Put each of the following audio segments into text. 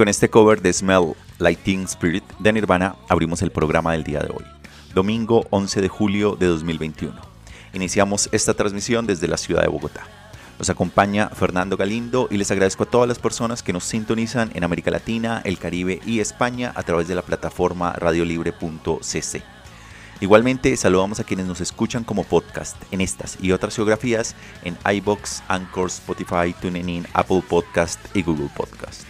Con este cover de Smell Lighting Spirit de Nirvana abrimos el programa del día de hoy, domingo 11 de julio de 2021. Iniciamos esta transmisión desde la ciudad de Bogotá. Nos acompaña Fernando Galindo y les agradezco a todas las personas que nos sintonizan en América Latina, el Caribe y España a través de la plataforma radiolibre.cc. Igualmente saludamos a quienes nos escuchan como podcast en estas y otras geografías en iBox, Anchor, Spotify, TuneIn, Apple Podcast y Google Podcast.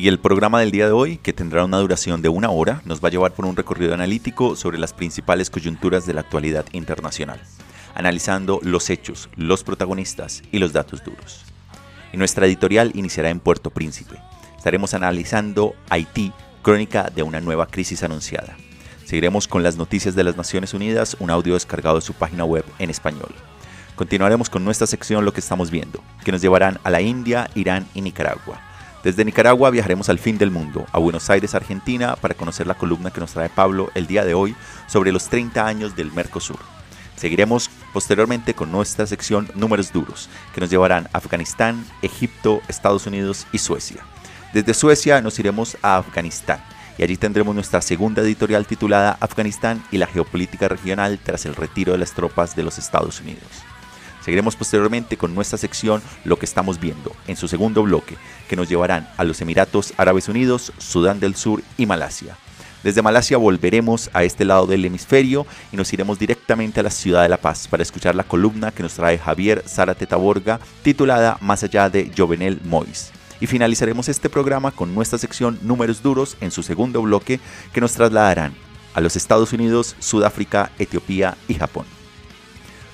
Y el programa del día de hoy, que tendrá una duración de una hora, nos va a llevar por un recorrido analítico sobre las principales coyunturas de la actualidad internacional, analizando los hechos, los protagonistas y los datos duros. Y nuestra editorial iniciará en Puerto Príncipe. Estaremos analizando Haití, crónica de una nueva crisis anunciada. Seguiremos con las noticias de las Naciones Unidas, un audio descargado de su página web en español. Continuaremos con nuestra sección Lo que estamos viendo, que nos llevarán a la India, Irán y Nicaragua desde Nicaragua viajaremos al fin del mundo, a Buenos Aires, Argentina, para conocer la columna que nos trae Pablo el día de hoy sobre los 30 años del Mercosur. Seguiremos posteriormente con nuestra sección Números Duros, que nos llevarán a Afganistán, Egipto, Estados Unidos y Suecia. Desde Suecia nos iremos a Afganistán y allí tendremos nuestra segunda editorial titulada Afganistán y la geopolítica regional tras el retiro de las tropas de los Estados Unidos. Seguiremos posteriormente con nuestra sección Lo que estamos viendo, en su segundo bloque, que nos llevarán a los Emiratos Árabes Unidos, Sudán del Sur y Malasia. Desde Malasia volveremos a este lado del hemisferio y nos iremos directamente a la ciudad de La Paz para escuchar la columna que nos trae Javier Zárate Taborga titulada Más allá de Jovenel Mois. Y finalizaremos este programa con nuestra sección Números Duros en su segundo bloque que nos trasladarán a los Estados Unidos, Sudáfrica, Etiopía y Japón.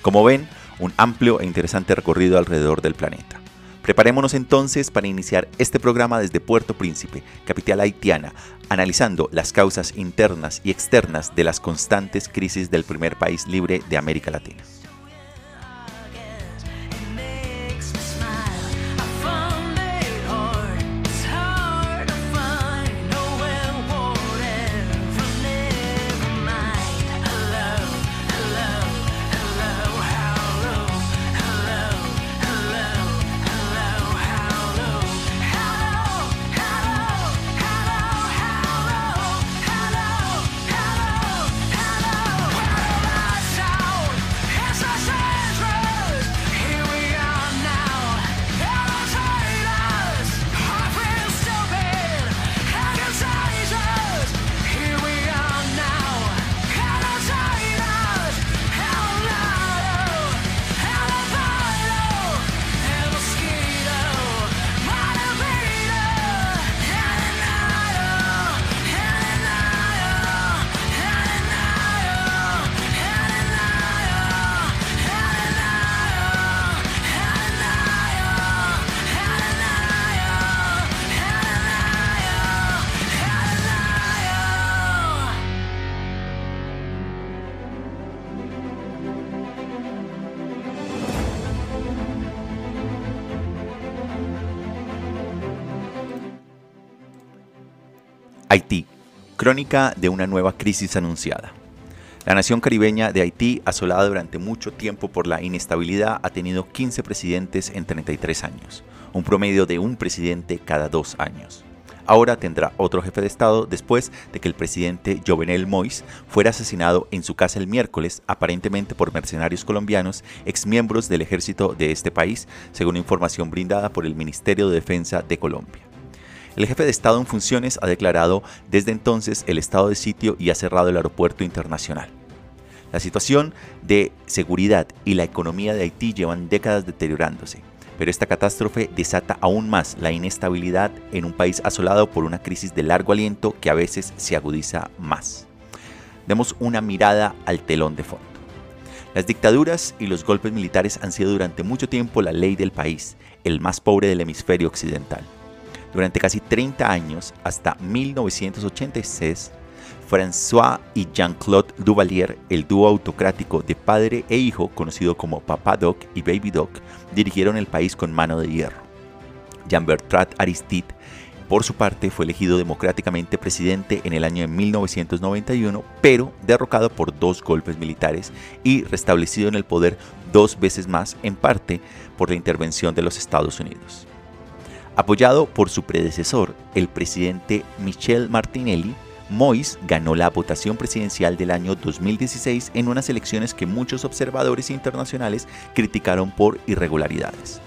Como ven, un amplio e interesante recorrido alrededor del planeta. Preparémonos entonces para iniciar este programa desde Puerto Príncipe, capital haitiana, analizando las causas internas y externas de las constantes crisis del primer país libre de América Latina. Crónica de una nueva crisis anunciada. La nación caribeña de Haití, asolada durante mucho tiempo por la inestabilidad, ha tenido 15 presidentes en 33 años, un promedio de un presidente cada dos años. Ahora tendrá otro jefe de Estado después de que el presidente Jovenel Moïse fuera asesinado en su casa el miércoles, aparentemente por mercenarios colombianos, exmiembros del ejército de este país, según información brindada por el Ministerio de Defensa de Colombia. El jefe de Estado en funciones ha declarado desde entonces el estado de sitio y ha cerrado el aeropuerto internacional. La situación de seguridad y la economía de Haití llevan décadas deteriorándose, pero esta catástrofe desata aún más la inestabilidad en un país asolado por una crisis de largo aliento que a veces se agudiza más. Demos una mirada al telón de fondo. Las dictaduras y los golpes militares han sido durante mucho tiempo la ley del país, el más pobre del hemisferio occidental. Durante casi 30 años, hasta 1986, François y Jean-Claude Duvalier, el dúo autocrático de padre e hijo conocido como Papa Doc y Baby Doc, dirigieron el país con mano de hierro. Jean-Bertrand Aristide, por su parte, fue elegido democráticamente presidente en el año de 1991, pero derrocado por dos golpes militares y restablecido en el poder dos veces más, en parte por la intervención de los Estados Unidos. Apoyado por su predecesor, el presidente Michel Martinelli, Moïse ganó la votación presidencial del año 2016 en unas elecciones que muchos observadores internacionales criticaron por irregularidades.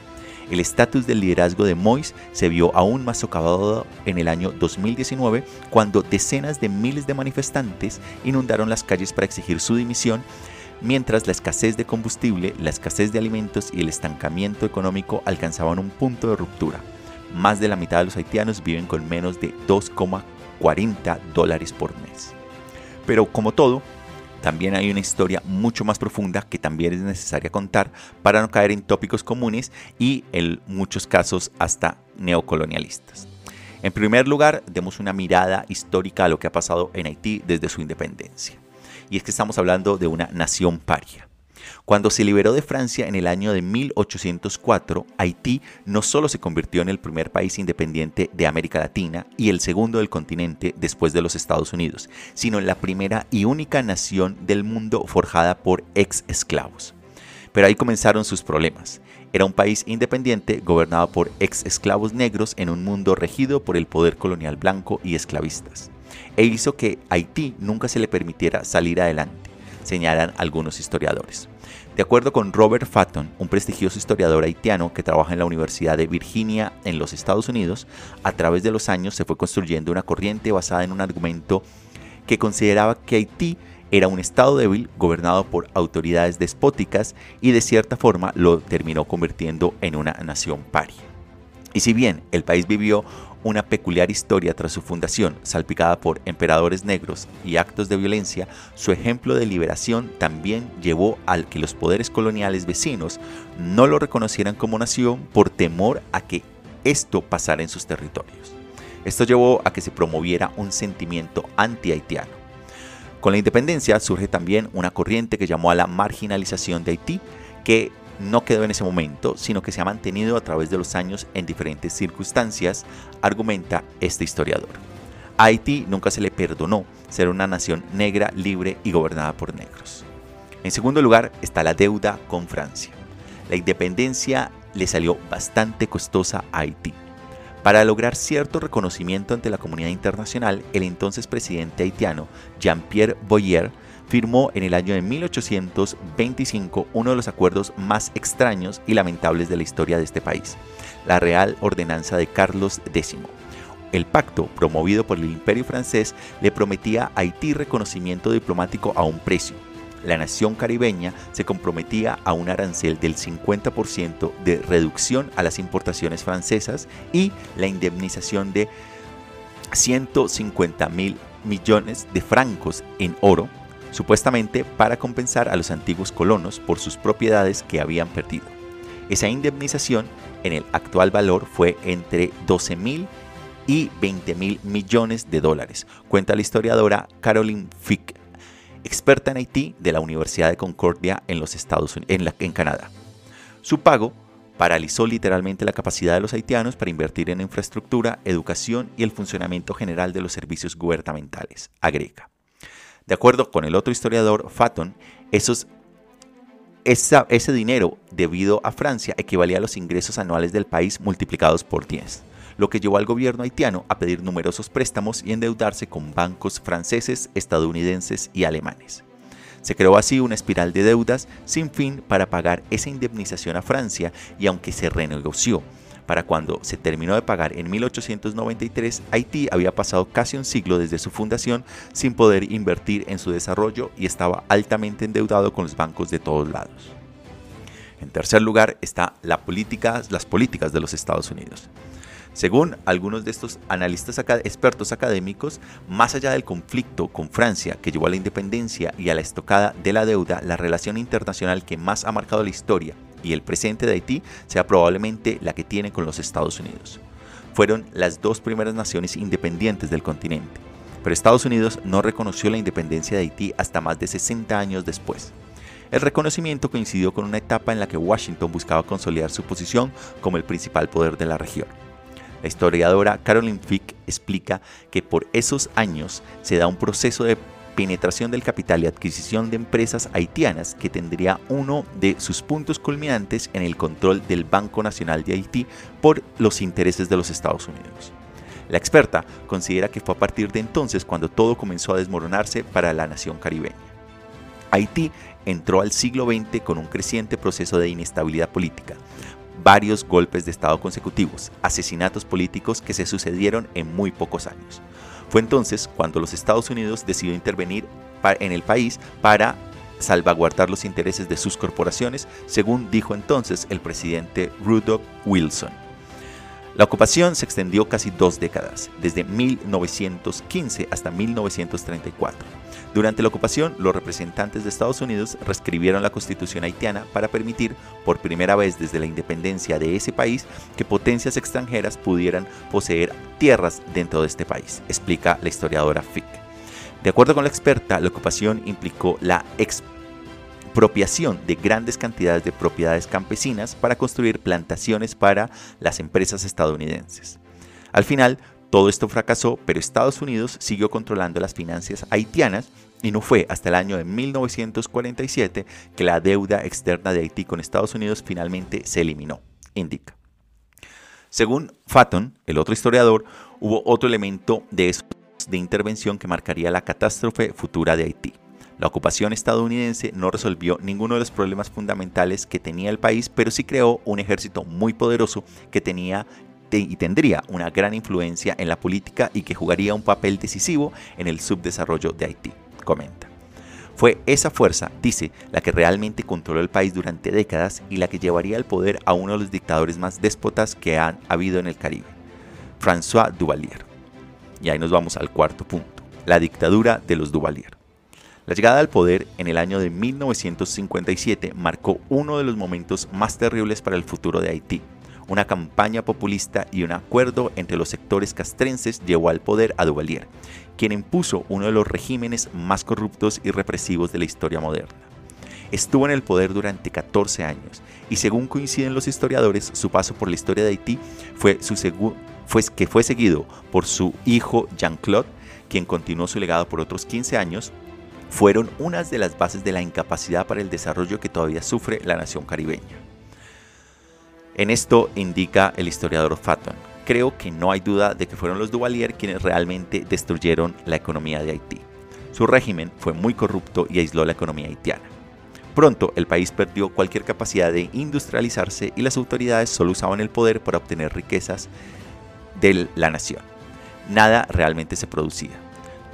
El estatus del liderazgo de Moïse se vio aún más socavado en el año 2019 cuando decenas de miles de manifestantes inundaron las calles para exigir su dimisión mientras la escasez de combustible, la escasez de alimentos y el estancamiento económico alcanzaban un punto de ruptura más de la mitad de los haitianos viven con menos de 2,40 dólares por mes. Pero como todo, también hay una historia mucho más profunda que también es necesaria contar para no caer en tópicos comunes y en muchos casos hasta neocolonialistas. En primer lugar, demos una mirada histórica a lo que ha pasado en Haití desde su independencia. Y es que estamos hablando de una nación paria. Cuando se liberó de Francia en el año de 1804, Haití no solo se convirtió en el primer país independiente de América Latina y el segundo del continente después de los Estados Unidos, sino en la primera y única nación del mundo forjada por ex esclavos. Pero ahí comenzaron sus problemas. Era un país independiente gobernado por ex esclavos negros en un mundo regido por el poder colonial blanco y esclavistas. E hizo que Haití nunca se le permitiera salir adelante, señalan algunos historiadores. De acuerdo con Robert Fatton, un prestigioso historiador haitiano que trabaja en la Universidad de Virginia en los Estados Unidos, a través de los años se fue construyendo una corriente basada en un argumento que consideraba que Haití era un estado débil gobernado por autoridades despóticas y de cierta forma lo terminó convirtiendo en una nación paria. Y si bien el país vivió una peculiar historia tras su fundación, salpicada por emperadores negros y actos de violencia, su ejemplo de liberación también llevó al que los poderes coloniales vecinos no lo reconocieran como nación por temor a que esto pasara en sus territorios. Esto llevó a que se promoviera un sentimiento anti-haitiano. Con la independencia surge también una corriente que llamó a la marginalización de Haití, que no quedó en ese momento, sino que se ha mantenido a través de los años en diferentes circunstancias, argumenta este historiador. A Haití nunca se le perdonó ser una nación negra, libre y gobernada por negros. En segundo lugar está la deuda con Francia. La independencia le salió bastante costosa a Haití. Para lograr cierto reconocimiento ante la comunidad internacional, el entonces presidente haitiano Jean-Pierre Boyer firmó en el año de 1825 uno de los acuerdos más extraños y lamentables de la historia de este país, la Real Ordenanza de Carlos X. El pacto, promovido por el Imperio francés, le prometía a Haití reconocimiento diplomático a un precio. La nación caribeña se comprometía a un arancel del 50% de reducción a las importaciones francesas y la indemnización de 150 mil millones de francos en oro supuestamente para compensar a los antiguos colonos por sus propiedades que habían perdido. Esa indemnización en el actual valor fue entre 12 mil y 20 mil millones de dólares, cuenta la historiadora Caroline Fick, experta en Haití de la Universidad de Concordia en los Estados en, en Canadá. Su pago paralizó literalmente la capacidad de los haitianos para invertir en infraestructura, educación y el funcionamiento general de los servicios gubernamentales, agrega. De acuerdo con el otro historiador, Faton, esos, ese dinero debido a Francia equivalía a los ingresos anuales del país multiplicados por 10 lo que llevó al gobierno haitiano a pedir numerosos préstamos y endeudarse con bancos franceses, estadounidenses y alemanes. Se creó así una espiral de deudas sin fin para pagar esa indemnización a Francia y aunque se renegoció, para cuando se terminó de pagar en 1893, Haití había pasado casi un siglo desde su fundación sin poder invertir en su desarrollo y estaba altamente endeudado con los bancos de todos lados. En tercer lugar está la política, las políticas de los Estados Unidos. Según algunos de estos analistas expertos académicos, más allá del conflicto con Francia que llevó a la independencia y a la estocada de la deuda, la relación internacional que más ha marcado la historia y el presente de Haití sea probablemente la que tiene con los Estados Unidos. Fueron las dos primeras naciones independientes del continente, pero Estados Unidos no reconoció la independencia de Haití hasta más de 60 años después. El reconocimiento coincidió con una etapa en la que Washington buscaba consolidar su posición como el principal poder de la región. La historiadora Caroline Fick explica que por esos años se da un proceso de penetración del capital y adquisición de empresas haitianas que tendría uno de sus puntos culminantes en el control del Banco Nacional de Haití por los intereses de los Estados Unidos. La experta considera que fue a partir de entonces cuando todo comenzó a desmoronarse para la nación caribeña. Haití entró al siglo XX con un creciente proceso de inestabilidad política, varios golpes de Estado consecutivos, asesinatos políticos que se sucedieron en muy pocos años. Fue entonces cuando los Estados Unidos decidió intervenir en el país para salvaguardar los intereses de sus corporaciones, según dijo entonces el presidente Rudolph Wilson. La ocupación se extendió casi dos décadas, desde 1915 hasta 1934. Durante la ocupación, los representantes de Estados Unidos reescribieron la constitución haitiana para permitir, por primera vez desde la independencia de ese país, que potencias extranjeras pudieran poseer tierras dentro de este país, explica la historiadora Fick. De acuerdo con la experta, la ocupación implicó la expropiación de grandes cantidades de propiedades campesinas para construir plantaciones para las empresas estadounidenses. Al final, todo esto fracasó, pero Estados Unidos siguió controlando las finanzas haitianas y no fue hasta el año de 1947 que la deuda externa de Haití con Estados Unidos finalmente se eliminó, indica. Según Fatton, el otro historiador, hubo otro elemento de, de intervención que marcaría la catástrofe futura de Haití. La ocupación estadounidense no resolvió ninguno de los problemas fundamentales que tenía el país, pero sí creó un ejército muy poderoso que tenía y tendría una gran influencia en la política y que jugaría un papel decisivo en el subdesarrollo de Haití, comenta. Fue esa fuerza, dice, la que realmente controló el país durante décadas y la que llevaría al poder a uno de los dictadores más déspotas que han habido en el Caribe, François Duvalier. Y ahí nos vamos al cuarto punto, la dictadura de los Duvalier. La llegada al poder en el año de 1957 marcó uno de los momentos más terribles para el futuro de Haití, una campaña populista y un acuerdo entre los sectores castrenses llevó al poder a Duvalier, quien impuso uno de los regímenes más corruptos y represivos de la historia moderna. Estuvo en el poder durante 14 años y según coinciden los historiadores, su paso por la historia de Haití fue, su que fue seguido por su hijo Jean-Claude, quien continuó su legado por otros 15 años, fueron unas de las bases de la incapacidad para el desarrollo que todavía sufre la nación caribeña. En esto indica el historiador Fatton. Creo que no hay duda de que fueron los Duvalier quienes realmente destruyeron la economía de Haití. Su régimen fue muy corrupto y aisló la economía haitiana. Pronto el país perdió cualquier capacidad de industrializarse y las autoridades solo usaban el poder para obtener riquezas de la nación. Nada realmente se producía.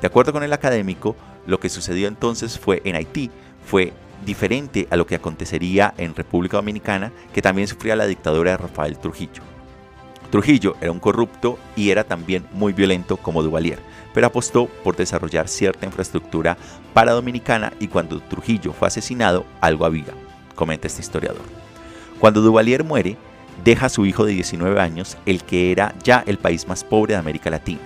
De acuerdo con el académico, lo que sucedió entonces fue en Haití fue diferente a lo que acontecería en República Dominicana, que también sufría la dictadura de Rafael Trujillo. Trujillo era un corrupto y era también muy violento como Duvalier, pero apostó por desarrollar cierta infraestructura para Dominicana y cuando Trujillo fue asesinado, algo había, comenta este historiador. Cuando Duvalier muere, deja a su hijo de 19 años, el que era ya el país más pobre de América Latina.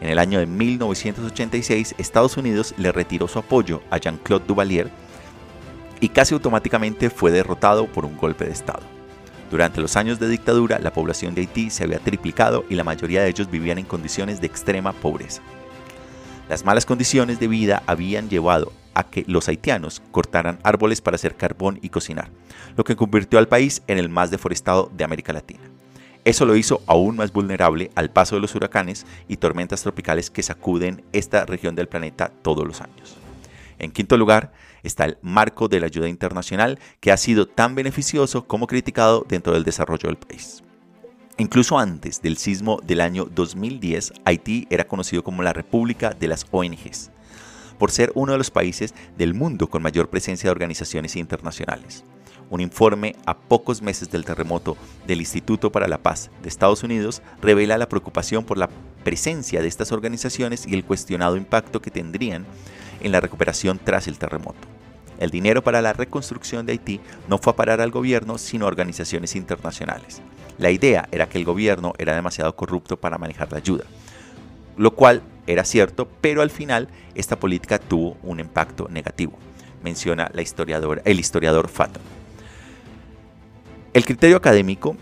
En el año de 1986, Estados Unidos le retiró su apoyo a Jean-Claude Duvalier, y casi automáticamente fue derrotado por un golpe de Estado. Durante los años de dictadura, la población de Haití se había triplicado y la mayoría de ellos vivían en condiciones de extrema pobreza. Las malas condiciones de vida habían llevado a que los haitianos cortaran árboles para hacer carbón y cocinar, lo que convirtió al país en el más deforestado de América Latina. Eso lo hizo aún más vulnerable al paso de los huracanes y tormentas tropicales que sacuden esta región del planeta todos los años. En quinto lugar, está el marco de la ayuda internacional que ha sido tan beneficioso como criticado dentro del desarrollo del país. Incluso antes del sismo del año 2010, Haití era conocido como la República de las ONGs, por ser uno de los países del mundo con mayor presencia de organizaciones internacionales. Un informe a pocos meses del terremoto del Instituto para la Paz de Estados Unidos revela la preocupación por la presencia de estas organizaciones y el cuestionado impacto que tendrían en la recuperación tras el terremoto. El dinero para la reconstrucción de Haití no fue a parar al gobierno, sino a organizaciones internacionales. La idea era que el gobierno era demasiado corrupto para manejar la ayuda, lo cual era cierto, pero al final esta política tuvo un impacto negativo, menciona el historiador Fato. El criterio académico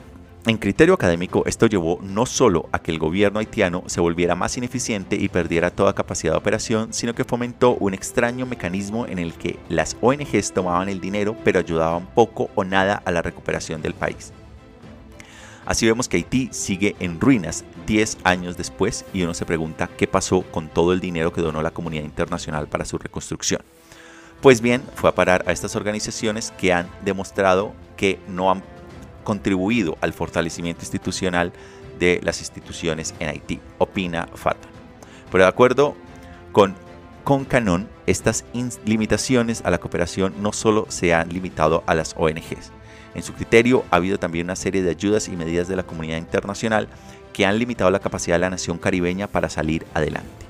en criterio académico, esto llevó no solo a que el gobierno haitiano se volviera más ineficiente y perdiera toda capacidad de operación, sino que fomentó un extraño mecanismo en el que las ONGs tomaban el dinero pero ayudaban poco o nada a la recuperación del país. Así vemos que Haití sigue en ruinas 10 años después y uno se pregunta qué pasó con todo el dinero que donó la comunidad internacional para su reconstrucción. Pues bien, fue a parar a estas organizaciones que han demostrado que no han contribuido al fortalecimiento institucional de las instituciones en Haití, opina Fata. Pero de acuerdo con con Canon, estas limitaciones a la cooperación no solo se han limitado a las ONGs. En su criterio, ha habido también una serie de ayudas y medidas de la comunidad internacional que han limitado la capacidad de la nación caribeña para salir adelante.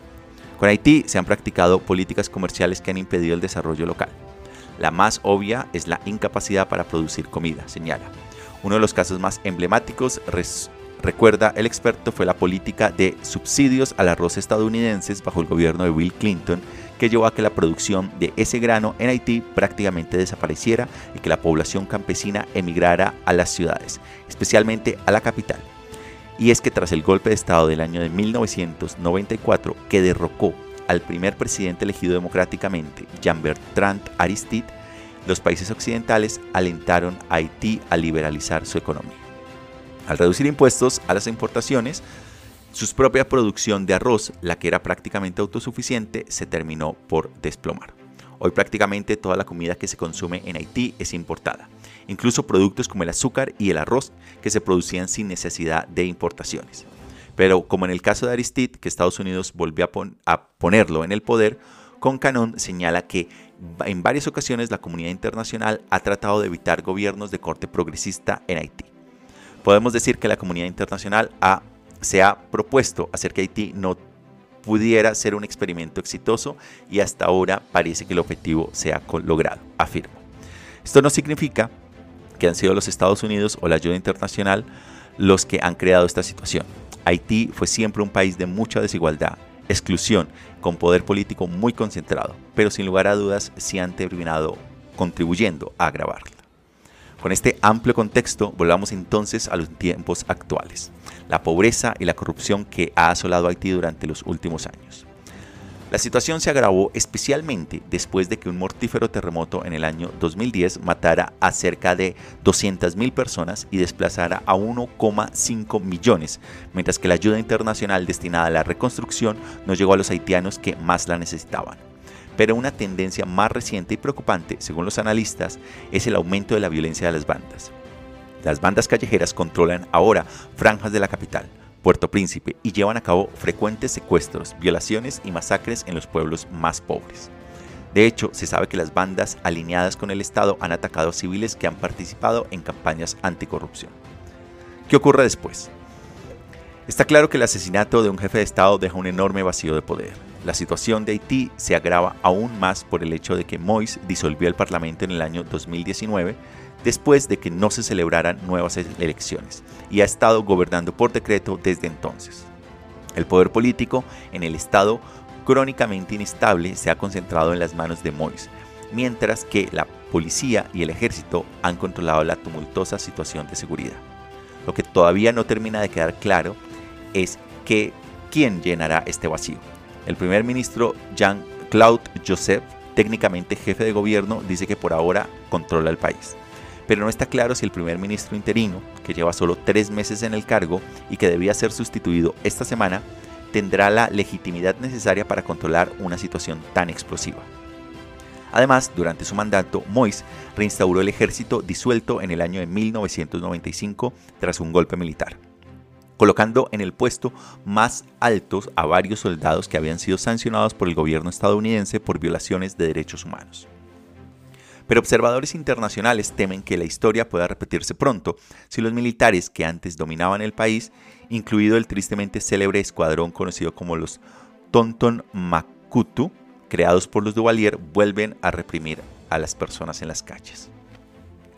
Con Haití se han practicado políticas comerciales que han impedido el desarrollo local. La más obvia es la incapacidad para producir comida, señala. Uno de los casos más emblemáticos, recuerda el experto, fue la política de subsidios al arroz estadounidenses bajo el gobierno de Bill Clinton, que llevó a que la producción de ese grano en Haití prácticamente desapareciera y que la población campesina emigrara a las ciudades, especialmente a la capital. Y es que tras el golpe de Estado del año de 1994, que derrocó al primer presidente elegido democráticamente, Jean-Bertrand Aristide, los países occidentales alentaron a Haití a liberalizar su economía. Al reducir impuestos a las importaciones, su propia producción de arroz, la que era prácticamente autosuficiente, se terminó por desplomar. Hoy prácticamente toda la comida que se consume en Haití es importada, incluso productos como el azúcar y el arroz que se producían sin necesidad de importaciones. Pero como en el caso de Aristide, que Estados Unidos volvió a, ponerlo en el poder, con Canon señala que en varias ocasiones la comunidad internacional ha tratado de evitar gobiernos de corte progresista en Haití. Podemos decir que la comunidad internacional se ha propuesto hacer que Haití no pudiera ser un experimento exitoso y hasta ahora parece que el objetivo se ha logrado, afirmo. Esto no significa que han sido los Estados Unidos o la ayuda internacional los que han creado esta situación. Haití fue siempre un país de mucha desigualdad exclusión, con poder político muy concentrado, pero sin lugar a dudas sí han terminado contribuyendo a agravarla. Con este amplio contexto, volvamos entonces a los tiempos actuales, la pobreza y la corrupción que ha asolado Haití durante los últimos años. La situación se agravó especialmente después de que un mortífero terremoto en el año 2010 matara a cerca de 200.000 personas y desplazara a 1,5 millones, mientras que la ayuda internacional destinada a la reconstrucción no llegó a los haitianos que más la necesitaban. Pero una tendencia más reciente y preocupante, según los analistas, es el aumento de la violencia de las bandas. Las bandas callejeras controlan ahora franjas de la capital, Puerto Príncipe y llevan a cabo frecuentes secuestros, violaciones y masacres en los pueblos más pobres. De hecho, se sabe que las bandas alineadas con el Estado han atacado a civiles que han participado en campañas anticorrupción. ¿Qué ocurre después? Está claro que el asesinato de un jefe de Estado deja un enorme vacío de poder. La situación de Haití se agrava aún más por el hecho de que Moïse disolvió el Parlamento en el año 2019 después de que no se celebraran nuevas elecciones y ha estado gobernando por decreto desde entonces. El poder político en el Estado crónicamente inestable se ha concentrado en las manos de Moïse, mientras que la policía y el ejército han controlado la tumultuosa situación de seguridad. Lo que todavía no termina de quedar claro es que quién llenará este vacío. El primer ministro Jean-Claude Joseph, técnicamente jefe de gobierno, dice que por ahora controla el país. Pero no está claro si el primer ministro interino, que lleva solo tres meses en el cargo y que debía ser sustituido esta semana, tendrá la legitimidad necesaria para controlar una situación tan explosiva. Además, durante su mandato, Mois reinstauró el ejército disuelto en el año de 1995 tras un golpe militar, colocando en el puesto más alto a varios soldados que habían sido sancionados por el gobierno estadounidense por violaciones de derechos humanos. Pero observadores internacionales temen que la historia pueda repetirse pronto si los militares que antes dominaban el país, incluido el tristemente célebre escuadrón conocido como los Tonton Makutu, creados por los Duvalier vuelven a reprimir a las personas en las calles.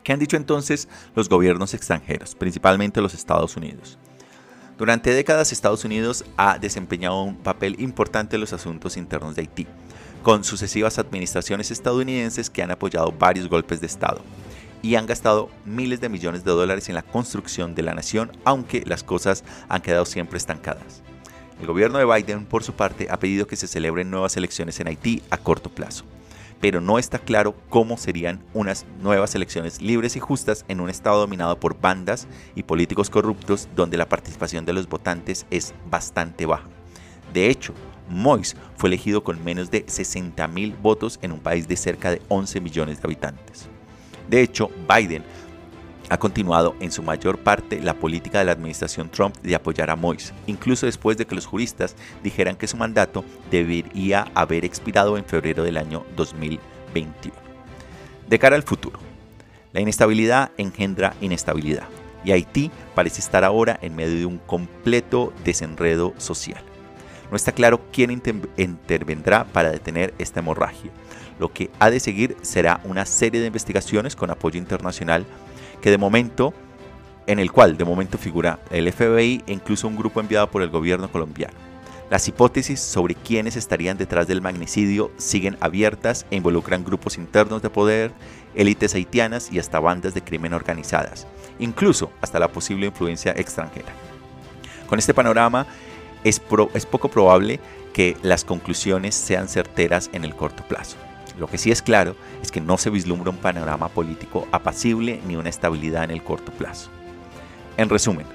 ¿Qué han dicho entonces los gobiernos extranjeros, principalmente los Estados Unidos? Durante décadas Estados Unidos ha desempeñado un papel importante en los asuntos internos de Haití, con sucesivas administraciones estadounidenses que han apoyado varios golpes de Estado y han gastado miles de millones de dólares en la construcción de la nación, aunque las cosas han quedado siempre estancadas. El gobierno de Biden, por su parte, ha pedido que se celebren nuevas elecciones en Haití a corto plazo, pero no está claro cómo serían unas nuevas elecciones libres y justas en un estado dominado por bandas y políticos corruptos donde la participación de los votantes es bastante baja. De hecho, Mois fue elegido con menos de 60.000 votos en un país de cerca de 11 millones de habitantes. De hecho, Biden ha continuado en su mayor parte la política de la administración Trump de apoyar a Mois, incluso después de que los juristas dijeran que su mandato debería haber expirado en febrero del año 2021. De cara al futuro, la inestabilidad engendra inestabilidad y Haití parece estar ahora en medio de un completo desenredo social. No está claro quién intervendrá para detener esta hemorragia. Lo que ha de seguir será una serie de investigaciones con apoyo internacional que de momento, en el cual de momento figura el FBI e incluso un grupo enviado por el gobierno colombiano. Las hipótesis sobre quiénes estarían detrás del magnicidio siguen abiertas e involucran grupos internos de poder, élites haitianas y hasta bandas de crimen organizadas, incluso hasta la posible influencia extranjera. Con este panorama es, poco probable que las conclusiones sean certeras en el corto plazo. Lo que sí es claro es que no se vislumbra un panorama político apacible ni una estabilidad en el corto plazo. En resumen,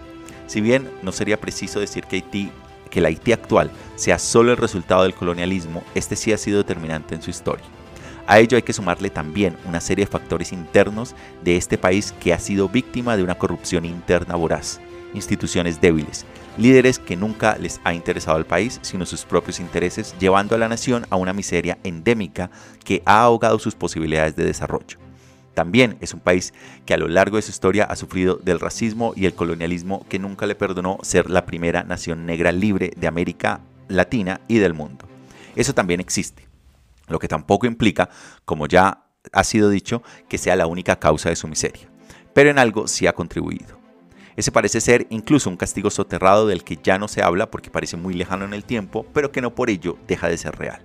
si bien no sería preciso decir que Haití que el Haití actual sea solo el resultado del colonialismo, este sí ha sido determinante en su historia. A ello hay que sumarle también una serie de factores internos de este país que ha sido víctima de una corrupción interna voraz, instituciones débiles, líderes que nunca les ha interesado al país, sino sus propios intereses, llevando a la nación a una miseria endémica que ha ahogado sus posibilidades de desarrollo. También es un país que a lo largo de su historia ha sufrido del racismo y el colonialismo que nunca le perdonó ser la primera nación negra libre de América Latina y del mundo. Eso también existe, lo que tampoco implica, como ya ha sido dicho, que sea la única causa de su miseria, pero en algo sí ha contribuido. Ese parece ser incluso un castigo soterrado del que ya no se habla porque parece muy lejano en el tiempo, pero que no por ello deja de ser real,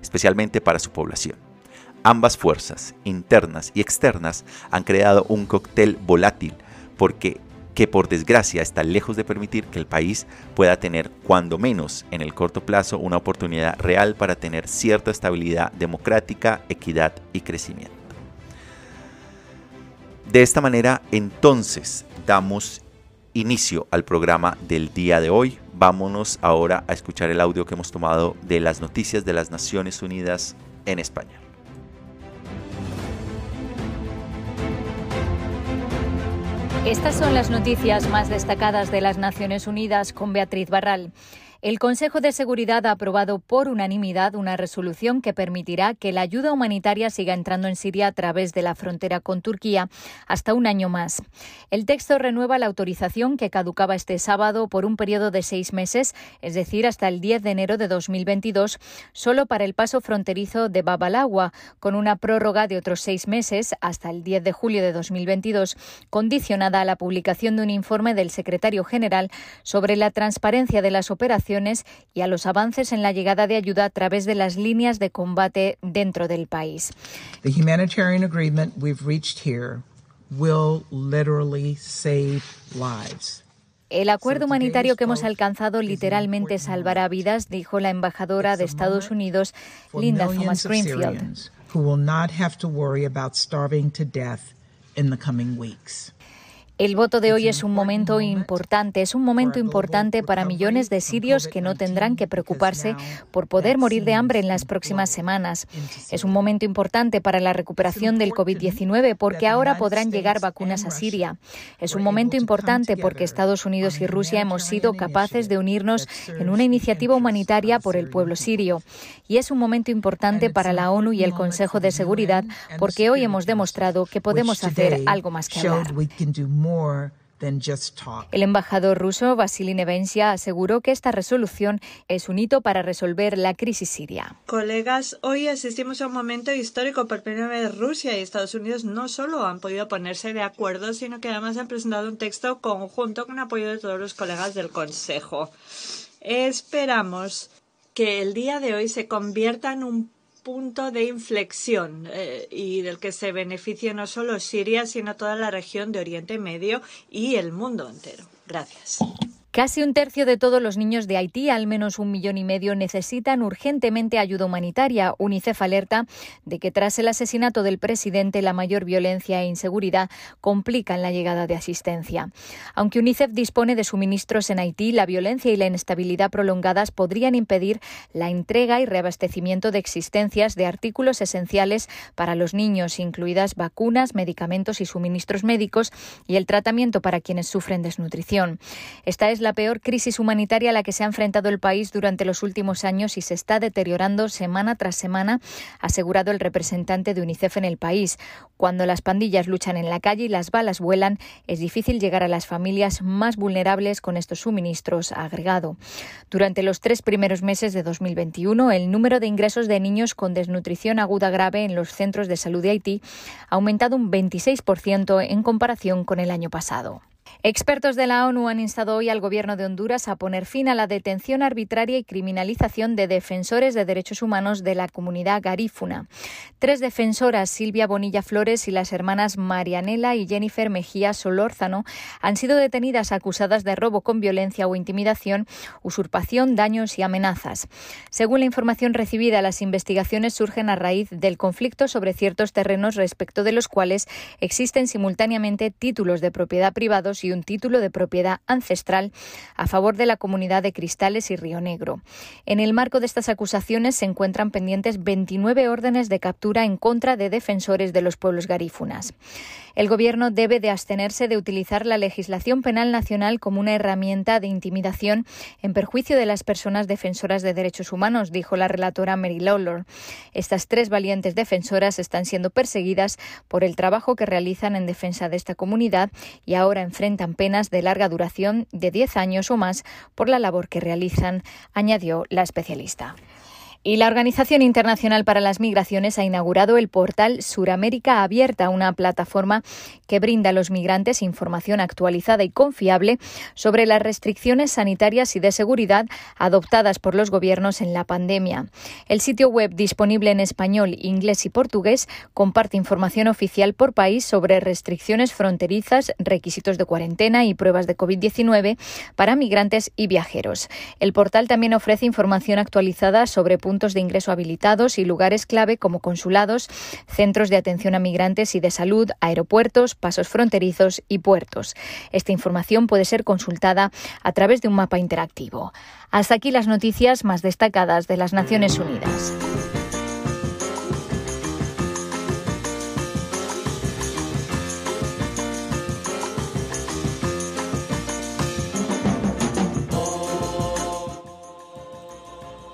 especialmente para su población. Ambas fuerzas, internas y externas, han creado un cóctel volátil porque que por desgracia está lejos de permitir que el país pueda tener, cuando menos en el corto plazo, una oportunidad real para tener cierta estabilidad democrática, equidad y crecimiento. De esta manera, entonces, damos inicio al programa del día de hoy. Vámonos ahora a escuchar el audio que hemos tomado de las noticias de las Naciones Unidas en España. Estas son las noticias más destacadas de las Naciones Unidas con Beatriz Barral. El Consejo de Seguridad ha aprobado por unanimidad una resolución que permitirá que la ayuda humanitaria siga entrando en Siria a través de la frontera con Turquía hasta un año más. El texto renueva la autorización que caducaba este sábado por un periodo de seis meses, es decir, hasta el 10 de enero de 2022, solo para el paso fronterizo de Babalagua, con una prórroga de otros seis meses hasta el 10 de julio de 2022, condicionada a la publicación de un informe del secretario general sobre la transparencia de las operaciones operaciones y a los avances en la llegada de ayuda a través de las líneas de combate dentro del país. The humanitarian agreement we've reached here will literally save lives. El acuerdo humanitario que hemos alcanzado literalmente salvará vidas, dijo la embajadora de Estados Unidos, Linda Thomas Greenfield. El voto de hoy es un momento importante, es un momento importante para millones de sirios que no tendrán que preocuparse por poder morir de hambre en las próximas semanas. Es un momento importante para la recuperación del COVID-19 porque ahora podrán llegar vacunas a Siria. Es un momento importante porque Estados Unidos y Rusia hemos sido capaces de unirnos en una iniciativa humanitaria por el pueblo sirio. Y es un momento importante para la ONU y el Consejo de Seguridad porque hoy hemos demostrado que podemos hacer algo más que hablar. El embajador ruso Vasily Nevencia aseguró que esta resolución es un hito para resolver la crisis siria. Colegas, hoy asistimos a un momento histórico. Por primera vez Rusia y Estados Unidos no solo han podido ponerse de acuerdo, sino que además han presentado un texto conjunto con apoyo de todos los colegas del Consejo. Esperamos que el día de hoy se convierta en un punto de inflexión eh, y del que se beneficie no solo Siria, sino toda la región de Oriente Medio y el mundo entero. Gracias. Casi un tercio de todos los niños de Haití, al menos un millón y medio, necesitan urgentemente ayuda humanitaria. UNICEF alerta de que tras el asesinato del presidente, la mayor violencia e inseguridad complican la llegada de asistencia. Aunque UNICEF dispone de suministros en Haití, la violencia y la inestabilidad prolongadas podrían impedir la entrega y reabastecimiento de existencias de artículos esenciales para los niños, incluidas vacunas, medicamentos y suministros médicos y el tratamiento para quienes sufren desnutrición. Esta es la la peor crisis humanitaria a la que se ha enfrentado el país durante los últimos años y se está deteriorando semana tras semana, asegurado el representante de UNICEF en el país. Cuando las pandillas luchan en la calle y las balas vuelan, es difícil llegar a las familias más vulnerables con estos suministros, ha agregado. Durante los tres primeros meses de 2021, el número de ingresos de niños con desnutrición aguda grave en los centros de salud de Haití ha aumentado un 26% en comparación con el año pasado. Expertos de la ONU han instado hoy al Gobierno de Honduras a poner fin a la detención arbitraria y criminalización de defensores de derechos humanos de la comunidad garífuna. Tres defensoras, Silvia Bonilla Flores y las hermanas Marianela y Jennifer Mejía Solórzano, han sido detenidas acusadas de robo con violencia o intimidación, usurpación, daños y amenazas. Según la información recibida, las investigaciones surgen a raíz del conflicto sobre ciertos terrenos respecto de los cuales existen simultáneamente títulos de propiedad privados y un título de propiedad ancestral a favor de la comunidad de Cristales y Río Negro. En el marco de estas acusaciones se encuentran pendientes 29 órdenes de captura en contra de defensores de los pueblos garífunas. El Gobierno debe de abstenerse de utilizar la legislación penal nacional como una herramienta de intimidación en perjuicio de las personas defensoras de derechos humanos, dijo la relatora Mary Lawlor. Estas tres valientes defensoras están siendo perseguidas por el trabajo que realizan en defensa de esta comunidad y ahora enfrentan penas de larga duración de 10 años o más por la labor que realizan, añadió la especialista. Y la Organización Internacional para las Migraciones ha inaugurado el portal Suramérica Abierta, una plataforma que brinda a los migrantes información actualizada y confiable sobre las restricciones sanitarias y de seguridad adoptadas por los gobiernos en la pandemia. El sitio web disponible en español, inglés y portugués comparte información oficial por país sobre restricciones fronterizas, requisitos de cuarentena y pruebas de COVID-19 para migrantes y viajeros. El portal también ofrece información actualizada sobre puntos de ingreso habilitados y lugares clave como consulados, centros de atención a migrantes y de salud, aeropuertos, pasos fronterizos y puertos. Esta información puede ser consultada a través de un mapa interactivo. Hasta aquí las noticias más destacadas de las Naciones Unidas.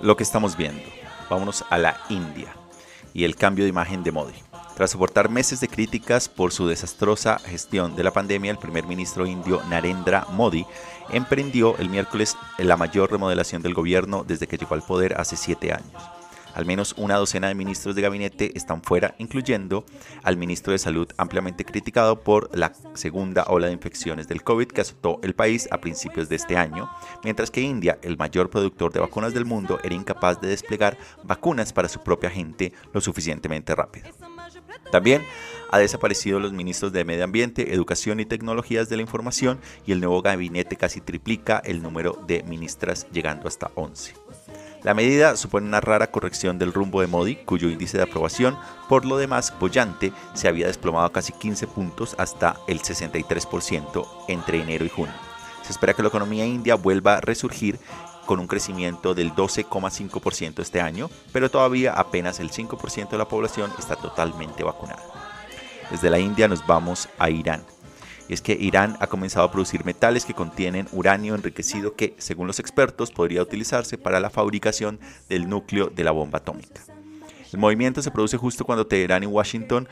Lo que estamos viendo vámonos a la India y el cambio de imagen de Modi. Tras soportar meses de críticas por su desastrosa gestión de la pandemia, el primer ministro indio Narendra Modi emprendió el miércoles la mayor remodelación del gobierno desde que llegó al poder hace siete años. Al menos una docena de ministros de gabinete están fuera, incluyendo al ministro de Salud ampliamente criticado por la segunda ola de infecciones del COVID que azotó el país a principios de este año, mientras que India, el mayor productor de vacunas del mundo, era incapaz de desplegar vacunas para su propia gente lo suficientemente rápido. También ha desaparecido los ministros de Medio Ambiente, Educación y Tecnologías de la Información y el nuevo gabinete casi triplica el número de ministras llegando hasta 11. La medida supone una rara corrección del rumbo de Modi, cuyo índice de aprobación, por lo demás bollante, se había desplomado casi 15 puntos hasta el 63% entre enero y junio. Se espera que la economía india vuelva a resurgir con un crecimiento del 12,5% este año, pero todavía apenas el 5% de la población está totalmente vacunada. Desde la India nos vamos a Irán. Y es que Irán ha comenzado a producir metales que contienen uranio enriquecido que, según los expertos, podría utilizarse para la fabricación del núcleo de la bomba atómica. El movimiento se produce justo cuando Teherán y Washington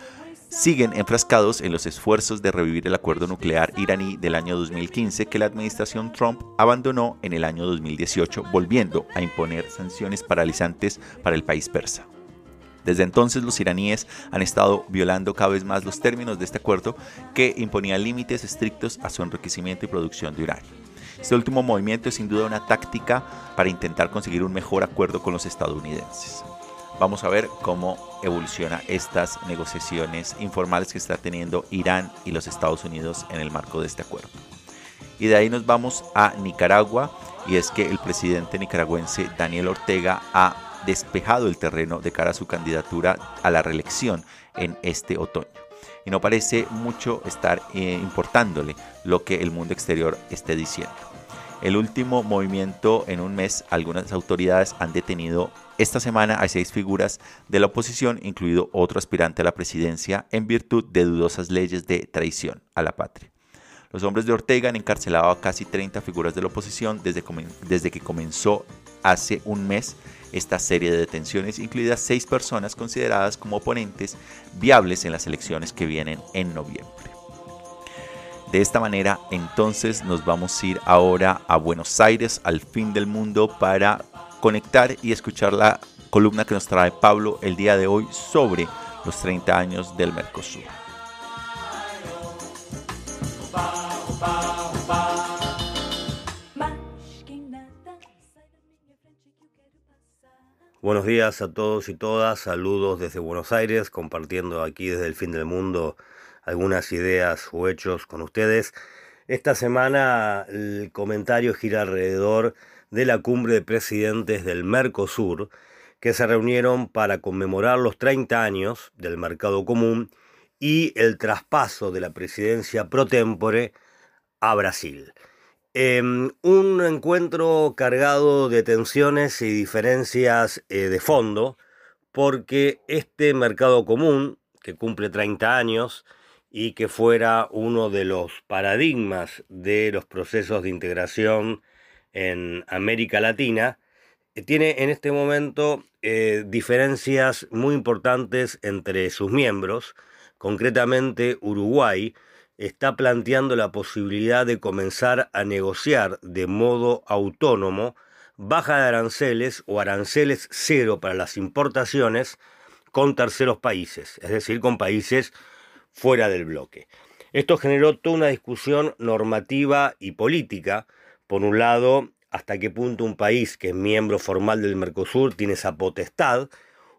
siguen enfrascados en los esfuerzos de revivir el acuerdo nuclear iraní del año 2015 que la administración Trump abandonó en el año 2018, volviendo a imponer sanciones paralizantes para el país persa. Desde entonces los iraníes han estado violando cada vez más los términos de este acuerdo que imponía límites estrictos a su enriquecimiento y producción de uranio. Este último movimiento es sin duda una táctica para intentar conseguir un mejor acuerdo con los estadounidenses. Vamos a ver cómo evoluciona estas negociaciones informales que está teniendo Irán y los Estados Unidos en el marco de este acuerdo. Y de ahí nos vamos a Nicaragua y es que el presidente nicaragüense Daniel Ortega ha despejado el terreno de cara a su candidatura a la reelección en este otoño. Y no parece mucho estar eh, importándole lo que el mundo exterior esté diciendo. El último movimiento en un mes, algunas autoridades han detenido esta semana a seis figuras de la oposición, incluido otro aspirante a la presidencia, en virtud de dudosas leyes de traición a la patria. Los hombres de Ortega han encarcelado a casi 30 figuras de la oposición desde, desde que comenzó hace un mes esta serie de detenciones, incluidas seis personas consideradas como oponentes viables en las elecciones que vienen en noviembre. De esta manera, entonces nos vamos a ir ahora a Buenos Aires, al fin del mundo, para conectar y escuchar la columna que nos trae Pablo el día de hoy sobre los 30 años del Mercosur. Buenos días a todos y todas, saludos desde Buenos Aires, compartiendo aquí desde el fin del mundo algunas ideas o hechos con ustedes. Esta semana el comentario gira alrededor de la cumbre de presidentes del Mercosur, que se reunieron para conmemorar los 30 años del mercado común y el traspaso de la presidencia pro tempore a Brasil. Em, un encuentro cargado de tensiones y diferencias eh, de fondo, porque este mercado común, que cumple 30 años y que fuera uno de los paradigmas de los procesos de integración en América Latina, eh, tiene en este momento eh, diferencias muy importantes entre sus miembros, concretamente Uruguay, está planteando la posibilidad de comenzar a negociar de modo autónomo baja de aranceles o aranceles cero para las importaciones con terceros países, es decir, con países fuera del bloque. Esto generó toda una discusión normativa y política. Por un lado, hasta qué punto un país que es miembro formal del Mercosur tiene esa potestad.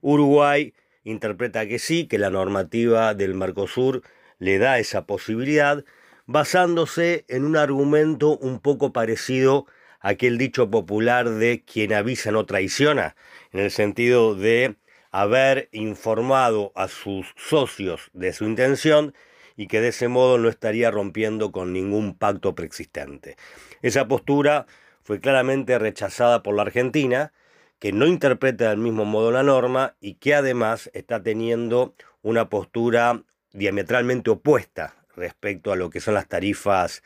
Uruguay interpreta que sí, que la normativa del Mercosur le da esa posibilidad, basándose en un argumento un poco parecido a aquel dicho popular de quien avisa no traiciona, en el sentido de haber informado a sus socios de su intención y que de ese modo no estaría rompiendo con ningún pacto preexistente. Esa postura fue claramente rechazada por la Argentina, que no interpreta del mismo modo la norma y que además está teniendo una postura diametralmente opuesta respecto a lo que son las tarifas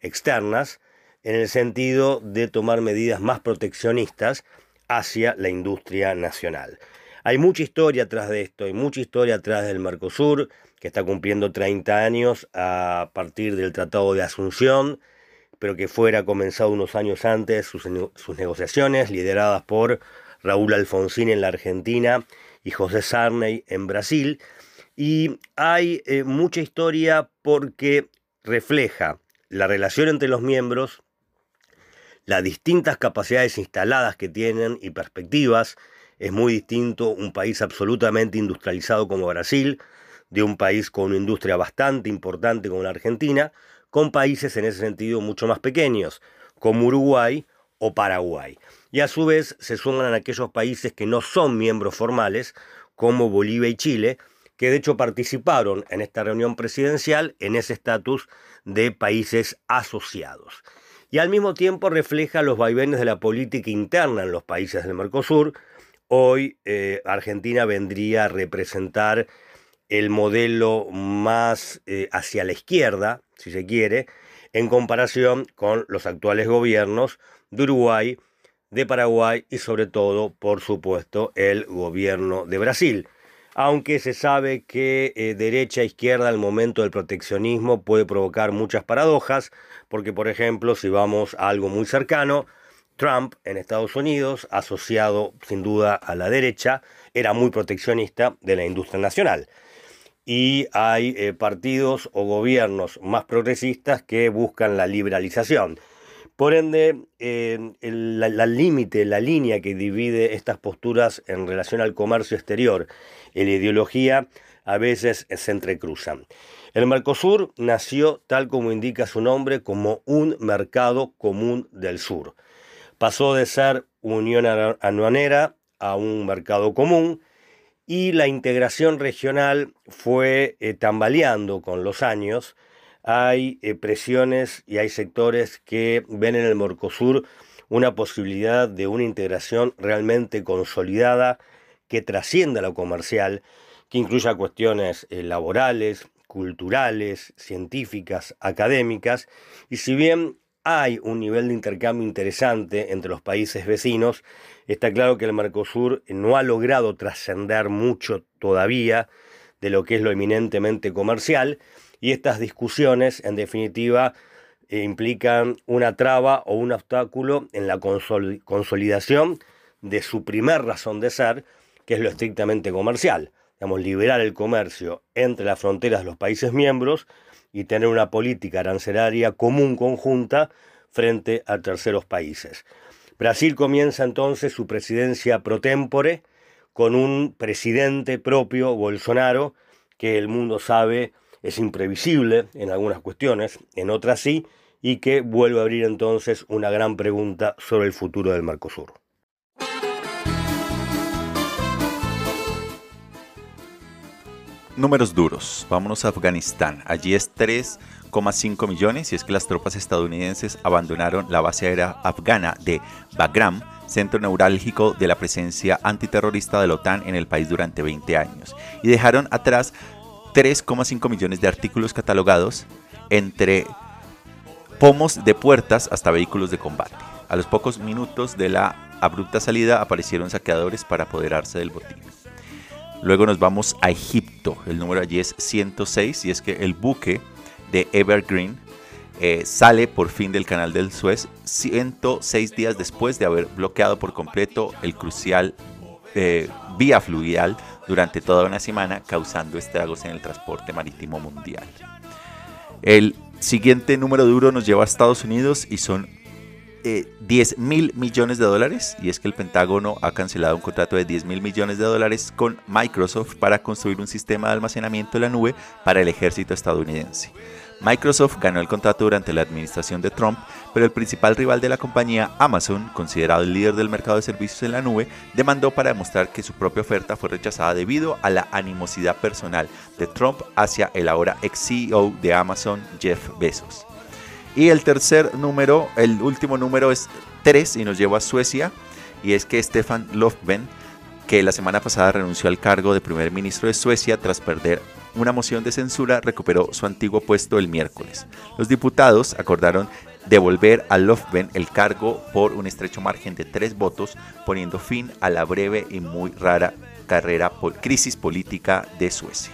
externas, en el sentido de tomar medidas más proteccionistas hacia la industria nacional. Hay mucha historia atrás de esto, hay mucha historia atrás del Mercosur, que está cumpliendo 30 años a partir del Tratado de Asunción, pero que fuera comenzado unos años antes sus, sus negociaciones lideradas por Raúl Alfonsín en la Argentina y José Sarney en Brasil. Y hay eh, mucha historia porque refleja la relación entre los miembros, las distintas capacidades instaladas que tienen y perspectivas. Es muy distinto un país absolutamente industrializado como Brasil, de un país con una industria bastante importante como la Argentina, con países en ese sentido mucho más pequeños, como Uruguay o Paraguay. Y a su vez se suman aquellos países que no son miembros formales, como Bolivia y Chile, que de hecho participaron en esta reunión presidencial en ese estatus de países asociados. Y al mismo tiempo refleja los vaivenes de la política interna en los países del Mercosur. Hoy eh, Argentina vendría a representar el modelo más eh, hacia la izquierda, si se quiere, en comparación con los actuales gobiernos de Uruguay, de Paraguay y sobre todo, por supuesto, el gobierno de Brasil. Aunque se sabe que eh, derecha e izquierda al momento del proteccionismo puede provocar muchas paradojas, porque por ejemplo, si vamos a algo muy cercano, Trump en Estados Unidos, asociado sin duda a la derecha, era muy proteccionista de la industria nacional y hay eh, partidos o gobiernos más progresistas que buscan la liberalización. Por ende, el límite, la línea que divide estas posturas en relación al comercio exterior y la ideología a veces se entrecruzan. El Mercosur nació, tal como indica su nombre, como un mercado común del sur. Pasó de ser unión aduanera a un mercado común, y la integración regional fue eh, tambaleando con los años. Hay eh, presiones y hay sectores que ven en el Mercosur una posibilidad de una integración realmente consolidada que trascienda lo comercial, que incluya cuestiones eh, laborales, culturales, científicas, académicas, y si bien hay un nivel de intercambio interesante entre los países vecinos, Está claro que el Mercosur no ha logrado trascender mucho todavía de lo que es lo eminentemente comercial y estas discusiones, en definitiva, eh, implican una traba o un obstáculo en la consolidación de su primer razón de ser, que es lo estrictamente comercial. Digamos, liberar el comercio entre las fronteras de los países miembros y tener una política arancelaria común conjunta frente a terceros países. Brasil comienza entonces su presidencia pro tempore con un presidente propio, Bolsonaro, que el mundo sabe es imprevisible en algunas cuestiones, en otras sí, y que vuelve a abrir entonces una gran pregunta sobre el futuro del Mercosur. Números duros. Vámonos a Afganistán. Allí es 3,5 millones y es que las tropas estadounidenses abandonaron la base aérea afgana de Bagram, centro neurálgico de la presencia antiterrorista de la OTAN en el país durante 20 años, y dejaron atrás 3,5 millones de artículos catalogados entre pomos de puertas hasta vehículos de combate. A los pocos minutos de la abrupta salida aparecieron saqueadores para apoderarse del botín. Luego nos vamos a Egipto. El número allí es 106 y es que el buque de Evergreen eh, sale por fin del canal del Suez 106 días después de haber bloqueado por completo el crucial eh, vía fluvial durante toda una semana, causando estragos en el transporte marítimo mundial. El siguiente número duro nos lleva a Estados Unidos y son 10 eh, mil millones de dólares y es que el Pentágono ha cancelado un contrato de 10 mil millones de dólares con Microsoft para construir un sistema de almacenamiento de la nube para el ejército estadounidense. Microsoft ganó el contrato durante la administración de Trump, pero el principal rival de la compañía, Amazon, considerado el líder del mercado de servicios en la nube, demandó para demostrar que su propia oferta fue rechazada debido a la animosidad personal de Trump hacia el ahora ex CEO de Amazon, Jeff Bezos. Y el tercer número, el último número es 3 y nos lleva a Suecia. Y es que Stefan Löfven, que la semana pasada renunció al cargo de primer ministro de Suecia tras perder una moción de censura, recuperó su antiguo puesto el miércoles. Los diputados acordaron devolver a Löfven el cargo por un estrecho margen de tres votos, poniendo fin a la breve y muy rara carrera por crisis política de Suecia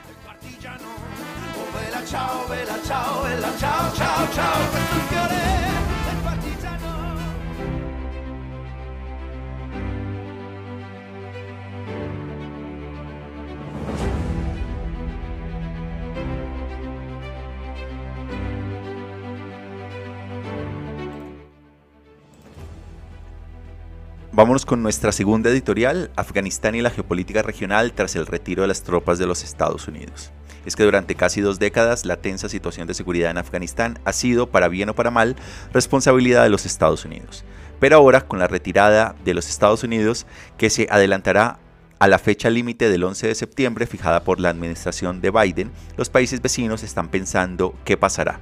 Vámonos con nuestra segunda editorial, Afganistán y la geopolítica regional tras el retiro de las tropas de los Estados Unidos. Es que durante casi dos décadas la tensa situación de seguridad en Afganistán ha sido, para bien o para mal, responsabilidad de los Estados Unidos. Pero ahora, con la retirada de los Estados Unidos, que se adelantará a la fecha límite del 11 de septiembre fijada por la administración de Biden, los países vecinos están pensando qué pasará,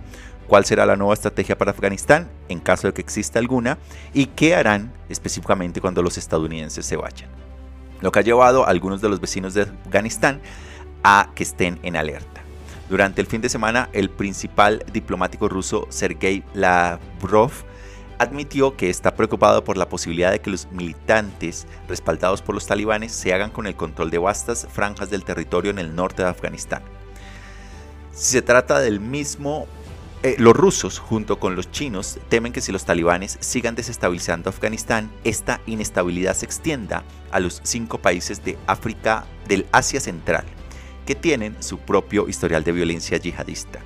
cuál será la nueva estrategia para Afganistán en caso de que exista alguna y qué harán específicamente cuando los estadounidenses se vayan. Lo que ha llevado a algunos de los vecinos de Afganistán a que estén en alerta. Durante el fin de semana, el principal diplomático ruso Sergei Lavrov admitió que está preocupado por la posibilidad de que los militantes respaldados por los talibanes se hagan con el control de vastas franjas del territorio en el norte de Afganistán. Si se trata del mismo eh, los rusos, junto con los chinos, temen que si los talibanes sigan desestabilizando Afganistán, esta inestabilidad se extienda a los cinco países de África del Asia Central, que tienen su propio historial de violencia yihadista.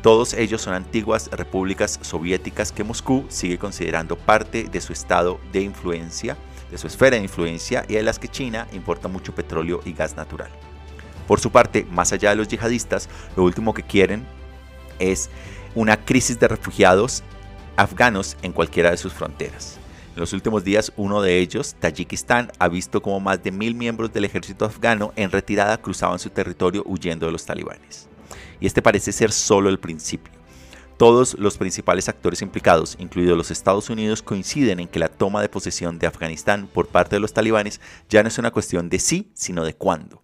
Todos ellos son antiguas repúblicas soviéticas que Moscú sigue considerando parte de su estado de influencia, de su esfera de influencia y de las que China importa mucho petróleo y gas natural. Por su parte, más allá de los yihadistas, lo último que quieren es una crisis de refugiados afganos en cualquiera de sus fronteras. En los últimos días, uno de ellos, Tayikistán, ha visto como más de mil miembros del ejército afgano en retirada cruzaban su territorio huyendo de los talibanes. Y este parece ser solo el principio. Todos los principales actores implicados, incluidos los Estados Unidos, coinciden en que la toma de posesión de Afganistán por parte de los talibanes ya no es una cuestión de sí, sino de cuándo.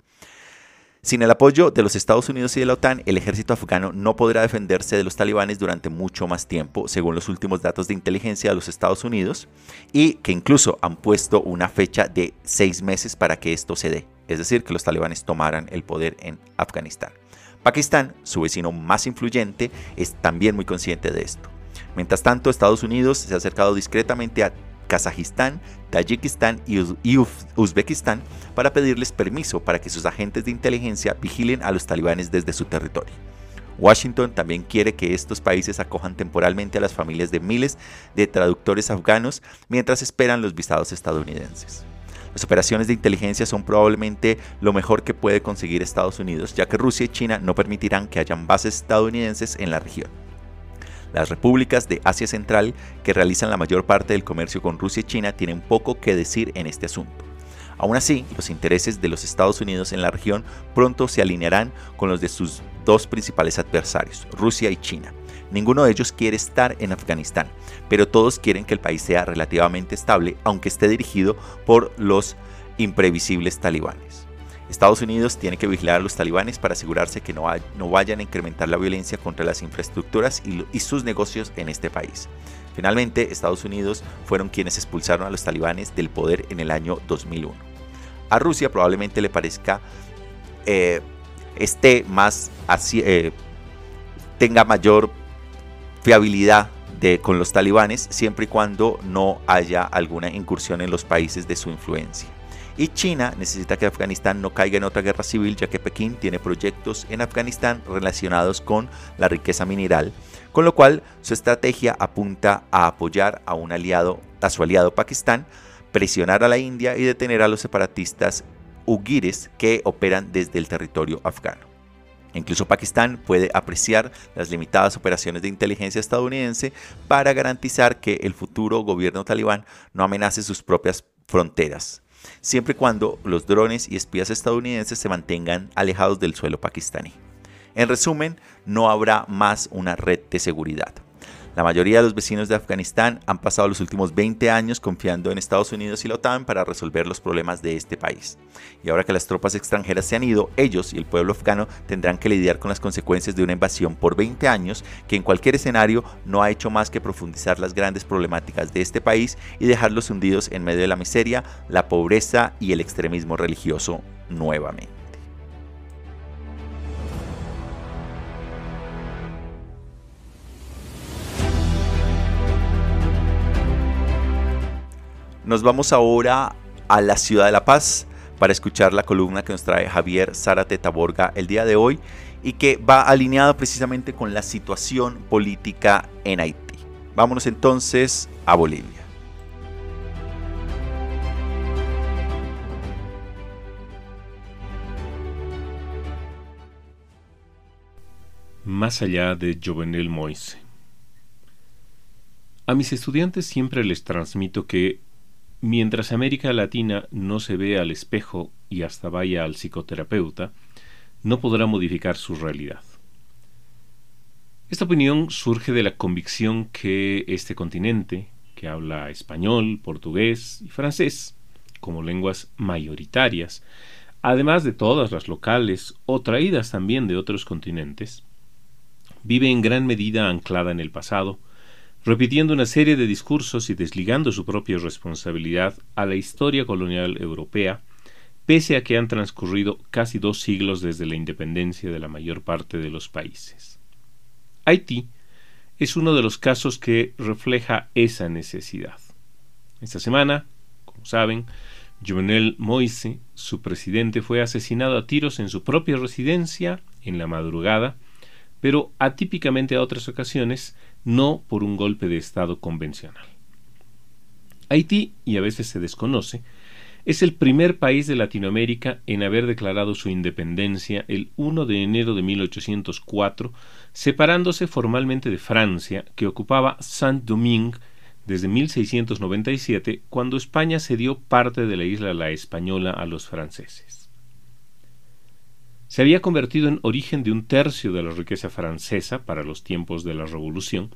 Sin el apoyo de los Estados Unidos y de la OTAN, el ejército afgano no podrá defenderse de los talibanes durante mucho más tiempo, según los últimos datos de inteligencia de los Estados Unidos, y que incluso han puesto una fecha de seis meses para que esto se dé, es decir, que los talibanes tomaran el poder en Afganistán. Pakistán, su vecino más influyente, es también muy consciente de esto. Mientras tanto, Estados Unidos se ha acercado discretamente a Kazajistán, Tayikistán y Uzbekistán para pedirles permiso para que sus agentes de inteligencia vigilen a los talibanes desde su territorio. Washington también quiere que estos países acojan temporalmente a las familias de miles de traductores afganos mientras esperan los visados estadounidenses. Las operaciones de inteligencia son probablemente lo mejor que puede conseguir Estados Unidos, ya que Rusia y China no permitirán que hayan bases estadounidenses en la región. Las repúblicas de Asia Central, que realizan la mayor parte del comercio con Rusia y China, tienen poco que decir en este asunto. Aún así, los intereses de los Estados Unidos en la región pronto se alinearán con los de sus dos principales adversarios, Rusia y China. Ninguno de ellos quiere estar en Afganistán, pero todos quieren que el país sea relativamente estable, aunque esté dirigido por los imprevisibles talibanes. Estados Unidos tiene que vigilar a los talibanes para asegurarse que no, vayan a incrementar la violencia contra las infraestructuras y, sus negocios en este país. Finalmente, Estados Unidos fueron quienes expulsaron a los talibanes del poder en el año 2001. A Rusia probablemente le parezca eh, esté más eh, tenga mayor fiabilidad de, con los talibanes siempre y cuando no haya alguna incursión en los países de su influencia y China necesita que Afganistán no caiga en otra guerra civil ya que Pekín tiene proyectos en Afganistán relacionados con la riqueza mineral, con lo cual su estrategia apunta a apoyar a un aliado, a su aliado Pakistán, presionar a la India y detener a los separatistas uigures que operan desde el territorio afgano. Incluso Pakistán puede apreciar las limitadas operaciones de inteligencia estadounidense para garantizar que el futuro gobierno talibán no amenace sus propias fronteras siempre y cuando los drones y espías estadounidenses se mantengan alejados del suelo pakistaní. En resumen, no habrá más una red de seguridad. La mayoría de los vecinos de Afganistán han pasado los últimos 20 años confiando en Estados Unidos y la OTAN para resolver los problemas de este país. Y ahora que las tropas extranjeras se han ido, ellos y el pueblo afgano tendrán que lidiar con las consecuencias de una invasión por 20 años que en cualquier escenario no ha hecho más que profundizar las grandes problemáticas de este país y dejarlos hundidos en medio de la miseria, la pobreza y el extremismo religioso nuevamente. Nos vamos ahora a la ciudad de La Paz para escuchar la columna que nos trae Javier Zárate Taborga el día de hoy y que va alineada precisamente con la situación política en Haití. Vámonos entonces a Bolivia. Más allá de Jovenel Moise. A mis estudiantes siempre les transmito que mientras América Latina no se ve al espejo y hasta vaya al psicoterapeuta, no podrá modificar su realidad. Esta opinión surge de la convicción que este continente, que habla español, portugués y francés como lenguas mayoritarias, además de todas las locales o traídas también de otros continentes, vive en gran medida anclada en el pasado, repitiendo una serie de discursos y desligando su propia responsabilidad a la historia colonial europea, pese a que han transcurrido casi dos siglos desde la independencia de la mayor parte de los países. Haití es uno de los casos que refleja esa necesidad. Esta semana, como saben, Jovenel Moise, su presidente, fue asesinado a tiros en su propia residencia en la madrugada, pero atípicamente a otras ocasiones, no por un golpe de Estado convencional. Haití, y a veces se desconoce, es el primer país de Latinoamérica en haber declarado su independencia el 1 de enero de 1804, separándose formalmente de Francia, que ocupaba Saint-Domingue desde 1697, cuando España cedió parte de la isla La Española a los franceses. Se había convertido en origen de un tercio de la riqueza francesa para los tiempos de la Revolución,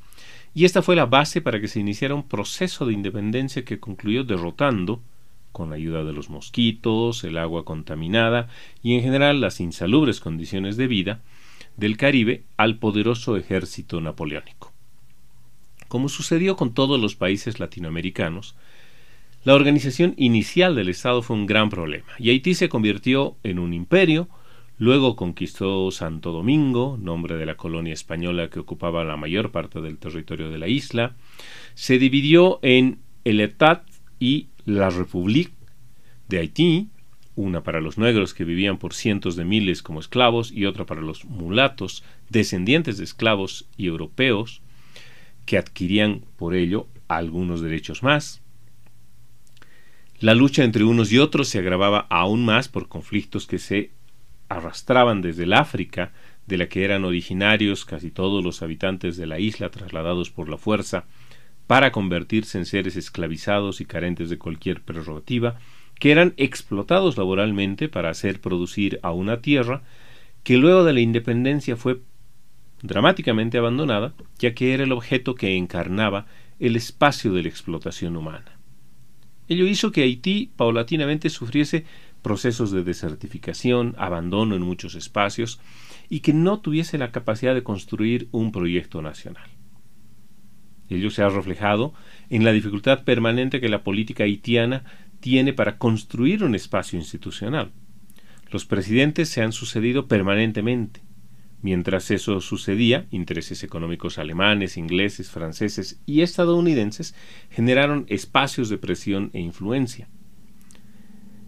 y esta fue la base para que se iniciara un proceso de independencia que concluyó derrotando con la ayuda de los mosquitos, el agua contaminada y en general las insalubres condiciones de vida del Caribe al poderoso ejército napoleónico. Como sucedió con todos los países latinoamericanos, la organización inicial del Estado fue un gran problema y Haití se convirtió en un imperio, luego conquistó Santo Domingo, nombre de la colonia española que ocupaba la mayor parte del territorio de la isla, se dividió en el Etat y la République de Haití, una para los negros que vivían por cientos de miles como esclavos y otra para los mulatos, descendientes de esclavos y europeos, que adquirían por ello algunos derechos más. La lucha entre unos y otros se agravaba aún más por conflictos que se arrastraban desde el África, de la que eran originarios casi todos los habitantes de la isla trasladados por la fuerza, para convertirse en seres esclavizados y carentes de cualquier prerrogativa, que eran explotados laboralmente para hacer producir a una tierra que luego de la independencia fue dramáticamente abandonada, ya que era el objeto que encarnaba el espacio de la explotación humana. Ello hizo que Haití paulatinamente sufriese procesos de desertificación, abandono en muchos espacios, y que no tuviese la capacidad de construir un proyecto nacional. Ello se ha reflejado en la dificultad permanente que la política haitiana tiene para construir un espacio institucional. Los presidentes se han sucedido permanentemente. Mientras eso sucedía, intereses económicos alemanes, ingleses, franceses y estadounidenses generaron espacios de presión e influencia.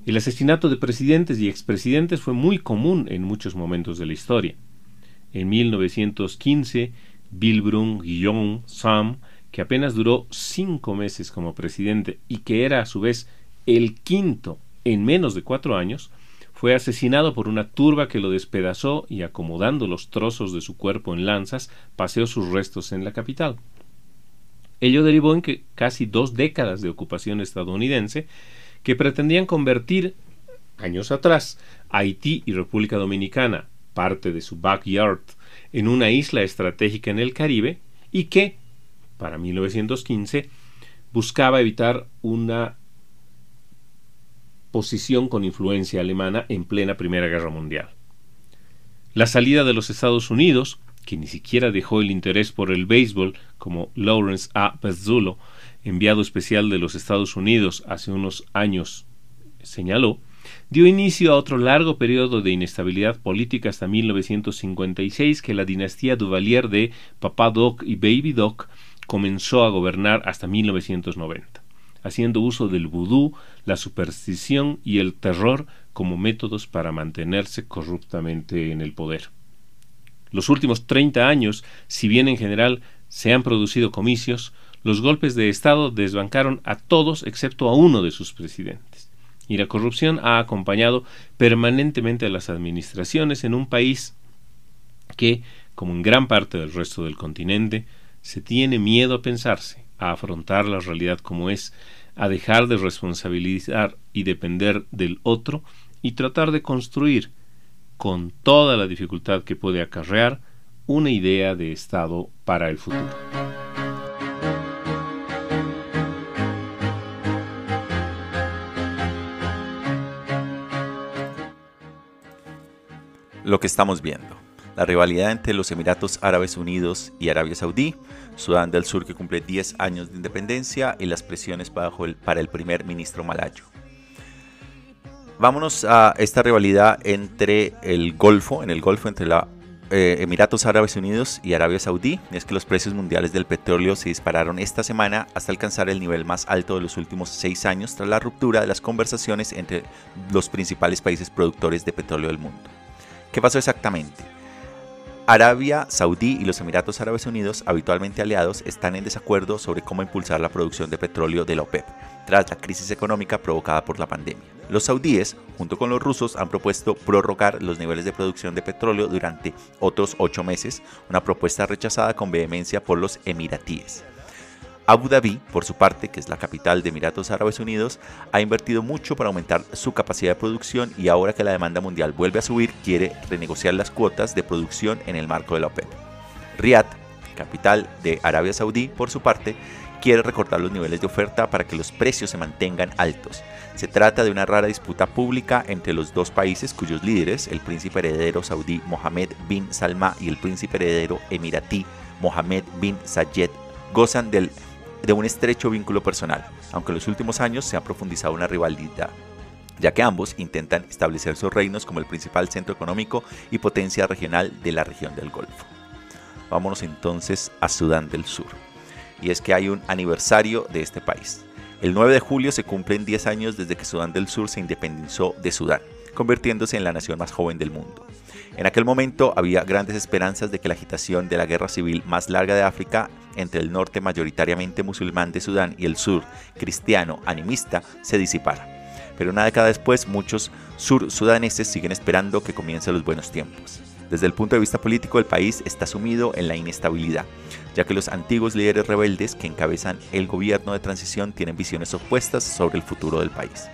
El asesinato de presidentes y expresidentes fue muy común en muchos momentos de la historia. En 1915, Bilbrun Guillaume Sam, que apenas duró cinco meses como presidente y que era a su vez el quinto en menos de cuatro años, fue asesinado por una turba que lo despedazó y acomodando los trozos de su cuerpo en lanzas, paseó sus restos en la capital. Ello derivó en que casi dos décadas de ocupación estadounidense que pretendían convertir, años atrás, Haití y República Dominicana, parte de su backyard, en una isla estratégica en el Caribe y que, para 1915, buscaba evitar una posición con influencia alemana en plena Primera Guerra Mundial. La salida de los Estados Unidos, que ni siquiera dejó el interés por el béisbol, como Lawrence A. Pezzulo, enviado especial de los Estados Unidos hace unos años, señaló, dio inicio a otro largo periodo de inestabilidad política hasta 1956 que la dinastía Duvalier de Papa Doc y Baby Doc comenzó a gobernar hasta 1990, haciendo uso del vudú, la superstición y el terror como métodos para mantenerse corruptamente en el poder. Los últimos 30 años, si bien en general se han producido comicios, los golpes de Estado desbancaron a todos excepto a uno de sus presidentes y la corrupción ha acompañado permanentemente a las administraciones en un país que, como en gran parte del resto del continente, se tiene miedo a pensarse, a afrontar la realidad como es, a dejar de responsabilizar y depender del otro y tratar de construir, con toda la dificultad que puede acarrear, una idea de Estado para el futuro. Lo que estamos viendo la rivalidad entre los Emiratos Árabes Unidos y Arabia Saudí, Sudán del Sur que cumple 10 años de independencia y las presiones para el primer ministro malayo. Vámonos a esta rivalidad entre el Golfo, en el Golfo entre los eh, Emiratos Árabes Unidos y Arabia Saudí. es que los precios mundiales del petróleo se dispararon esta semana hasta alcanzar el nivel más alto de los últimos seis años tras la ruptura de las conversaciones entre los principales países productores de petróleo del mundo. ¿Qué pasó exactamente? Arabia Saudí y los Emiratos Árabes Unidos, habitualmente aliados, están en desacuerdo sobre cómo impulsar la producción de petróleo de la OPEP, tras la crisis económica provocada por la pandemia. Los saudíes, junto con los rusos, han propuesto prorrogar los niveles de producción de petróleo durante otros ocho meses, una propuesta rechazada con vehemencia por los emiratíes. Abu Dhabi, por su parte, que es la capital de Emiratos Árabes Unidos, ha invertido mucho para aumentar su capacidad de producción y ahora que la demanda mundial vuelve a subir, quiere renegociar las cuotas de producción en el marco de la OPEP. Riyadh, capital de Arabia Saudí, por su parte, quiere recortar los niveles de oferta para que los precios se mantengan altos. Se trata de una rara disputa pública entre los dos países cuyos líderes, el príncipe heredero saudí Mohammed bin Salma y el príncipe heredero emiratí Mohammed bin Zayed, gozan del de un estrecho vínculo personal, aunque en los últimos años se ha profundizado una rivalidad, ya que ambos intentan establecer sus reinos como el principal centro económico y potencia regional de la región del Golfo. Vámonos entonces a Sudán del Sur. Y es que hay un aniversario de este país. El 9 de julio se cumplen 10 años desde que Sudán del Sur se independizó de Sudán, convirtiéndose en la nación más joven del mundo. En aquel momento había grandes esperanzas de que la agitación de la guerra civil más larga de África entre el norte mayoritariamente musulmán de Sudán y el sur cristiano animista se disipara. Pero una década después muchos sur sudaneses siguen esperando que comiencen los buenos tiempos. Desde el punto de vista político el país está sumido en la inestabilidad, ya que los antiguos líderes rebeldes que encabezan el gobierno de transición tienen visiones opuestas sobre el futuro del país.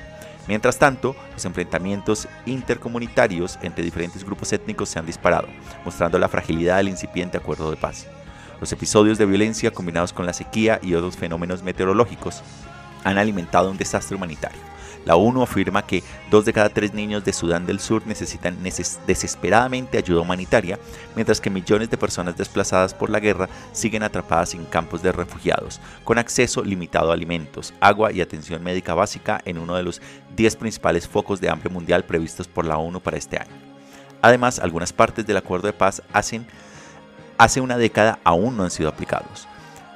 Mientras tanto, los enfrentamientos intercomunitarios entre diferentes grupos étnicos se han disparado, mostrando la fragilidad del incipiente acuerdo de paz. Los episodios de violencia combinados con la sequía y otros fenómenos meteorológicos han alimentado un desastre humanitario. La ONU afirma que dos de cada tres niños de Sudán del Sur necesitan desesperadamente ayuda humanitaria, mientras que millones de personas desplazadas por la guerra siguen atrapadas en campos de refugiados, con acceso limitado a alimentos, agua y atención médica básica en uno de los 10 principales focos de hambre mundial previstos por la ONU para este año. Además, algunas partes del acuerdo de paz hacen hace una década aún no han sido aplicados.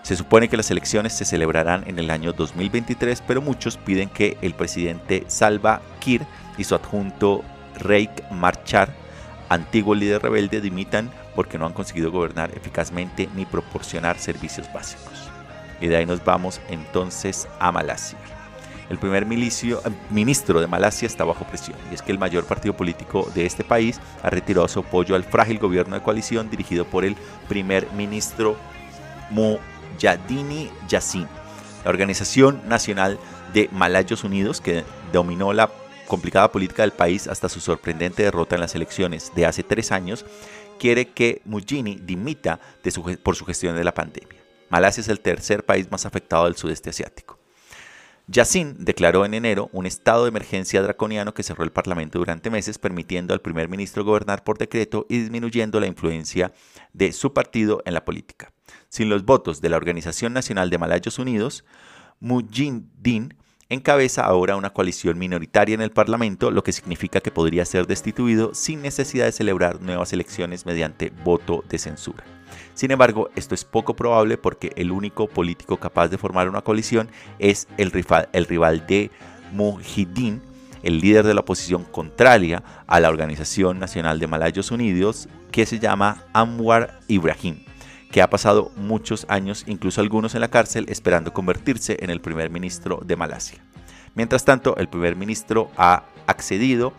Se supone que las elecciones se celebrarán en el año 2023, pero muchos piden que el presidente Salva Kiir y su adjunto Reik Marchar, antiguo líder rebelde, dimitan porque no han conseguido gobernar eficazmente ni proporcionar servicios básicos. Y de ahí nos vamos entonces a Malasia el primer eh, ministro de Malasia está bajo presión, y es que el mayor partido político de este país ha retirado su apoyo al frágil gobierno de coalición dirigido por el primer ministro Mujadini Yassin. La Organización Nacional de Malayos Unidos, que dominó la complicada política del país hasta su sorprendente derrota en las elecciones de hace tres años, quiere que Mujini dimita por su gestión de la pandemia. Malasia es el tercer país más afectado del sudeste asiático. Yassin declaró en enero un estado de emergencia draconiano que cerró el Parlamento durante meses, permitiendo al primer ministro gobernar por decreto y disminuyendo la influencia de su partido en la política. Sin los votos de la Organización Nacional de Malayos Unidos, Mujindin encabeza ahora una coalición minoritaria en el Parlamento, lo que significa que podría ser destituido sin necesidad de celebrar nuevas elecciones mediante voto de censura. Sin embargo, esto es poco probable porque el único político capaz de formar una coalición es el rival, el rival de Mujahideen, el líder de la oposición contraria a la Organización Nacional de Malayos Unidos, que se llama Anwar Ibrahim, que ha pasado muchos años, incluso algunos en la cárcel, esperando convertirse en el primer ministro de Malasia. Mientras tanto, el primer ministro ha accedido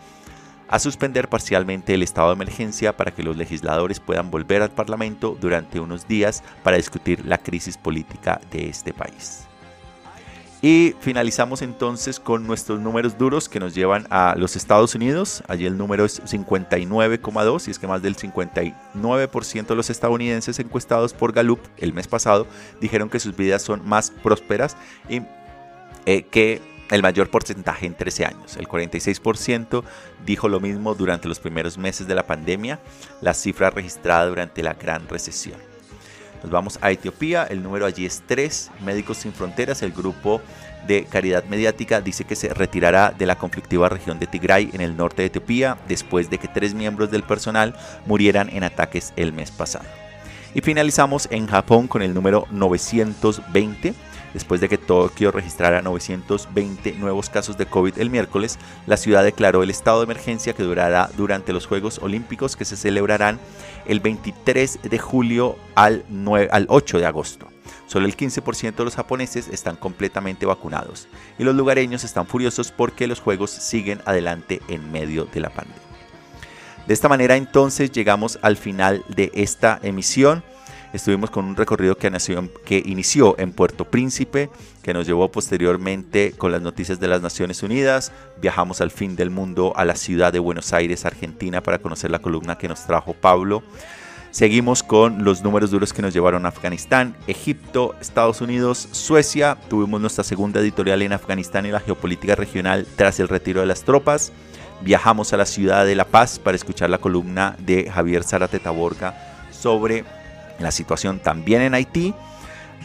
a suspender parcialmente el estado de emergencia para que los legisladores puedan volver al Parlamento durante unos días para discutir la crisis política de este país. Y finalizamos entonces con nuestros números duros que nos llevan a los Estados Unidos. Allí el número es 59,2 y es que más del 59% de los estadounidenses encuestados por Gallup el mes pasado dijeron que sus vidas son más prósperas y eh, que el mayor porcentaje en 13 años. El 46% dijo lo mismo durante los primeros meses de la pandemia, la cifra registrada durante la gran recesión. Nos vamos a Etiopía, el número allí es 3, Médicos Sin Fronteras, el grupo de caridad mediática dice que se retirará de la conflictiva región de Tigray en el norte de Etiopía después de que tres miembros del personal murieran en ataques el mes pasado. Y finalizamos en Japón con el número 920 Después de que Tokio registrara 920 nuevos casos de COVID el miércoles, la ciudad declaró el estado de emergencia que durará durante los Juegos Olímpicos que se celebrarán el 23 de julio al, 8 de agosto. Solo el 15% de los japoneses están completamente vacunados y los lugareños están furiosos porque los Juegos siguen adelante en medio de la pandemia. De esta manera entonces llegamos al final de esta emisión. Estuvimos con un recorrido que, que inició en Puerto Príncipe, que nos llevó posteriormente con las noticias de las Naciones Unidas. Viajamos al fin del mundo a la ciudad de Buenos Aires, Argentina, para conocer la columna que nos trajo Pablo. Seguimos con los números duros que nos llevaron a Afganistán, Egipto, Estados Unidos, Suecia. Tuvimos nuestra segunda editorial en Afganistán y la geopolítica regional tras el retiro de las tropas. Viajamos a la ciudad de La Paz para escuchar la columna de Javier Zárate Taborga sobre la situación también en Haití.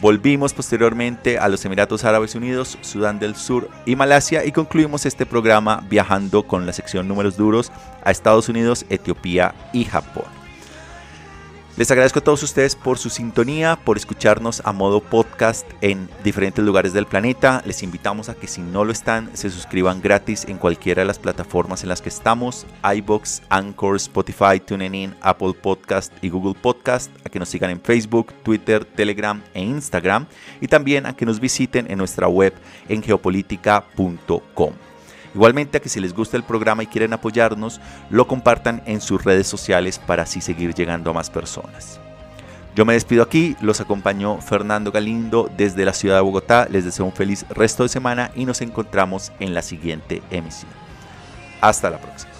Volvimos posteriormente a los Emiratos Árabes Unidos, Sudán del Sur y Malasia y concluimos este programa viajando con la sección números duros a Estados Unidos, Etiopía y Japón. Les agradezco a todos ustedes por su sintonía, por escucharnos a modo podcast en diferentes lugares del planeta. Les invitamos a que si no lo están, se suscriban gratis en cualquiera de las plataformas en las que estamos, iBox, Anchor, Spotify, TuneIn, Apple Podcast y Google Podcast, a que nos sigan en Facebook, Twitter, Telegram e Instagram y también a que nos visiten en nuestra web en geopolítica.com. Igualmente a que si les gusta el programa y quieren apoyarnos, lo compartan en sus redes sociales para así seguir llegando a más personas. Yo me despido aquí, los acompañó Fernando Galindo desde la ciudad de Bogotá, les deseo un feliz resto de semana y nos encontramos en la siguiente emisión. Hasta la próxima.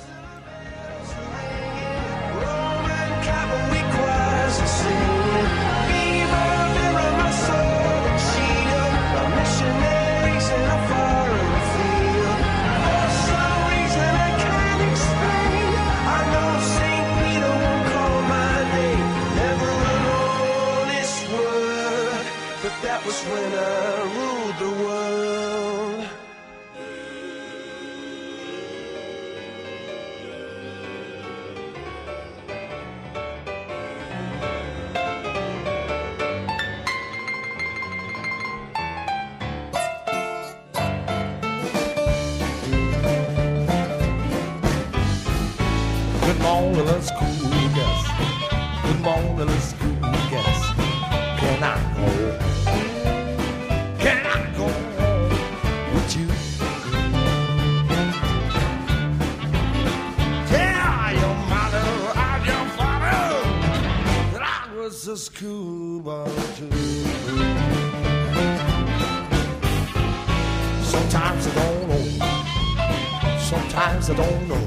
I don't know.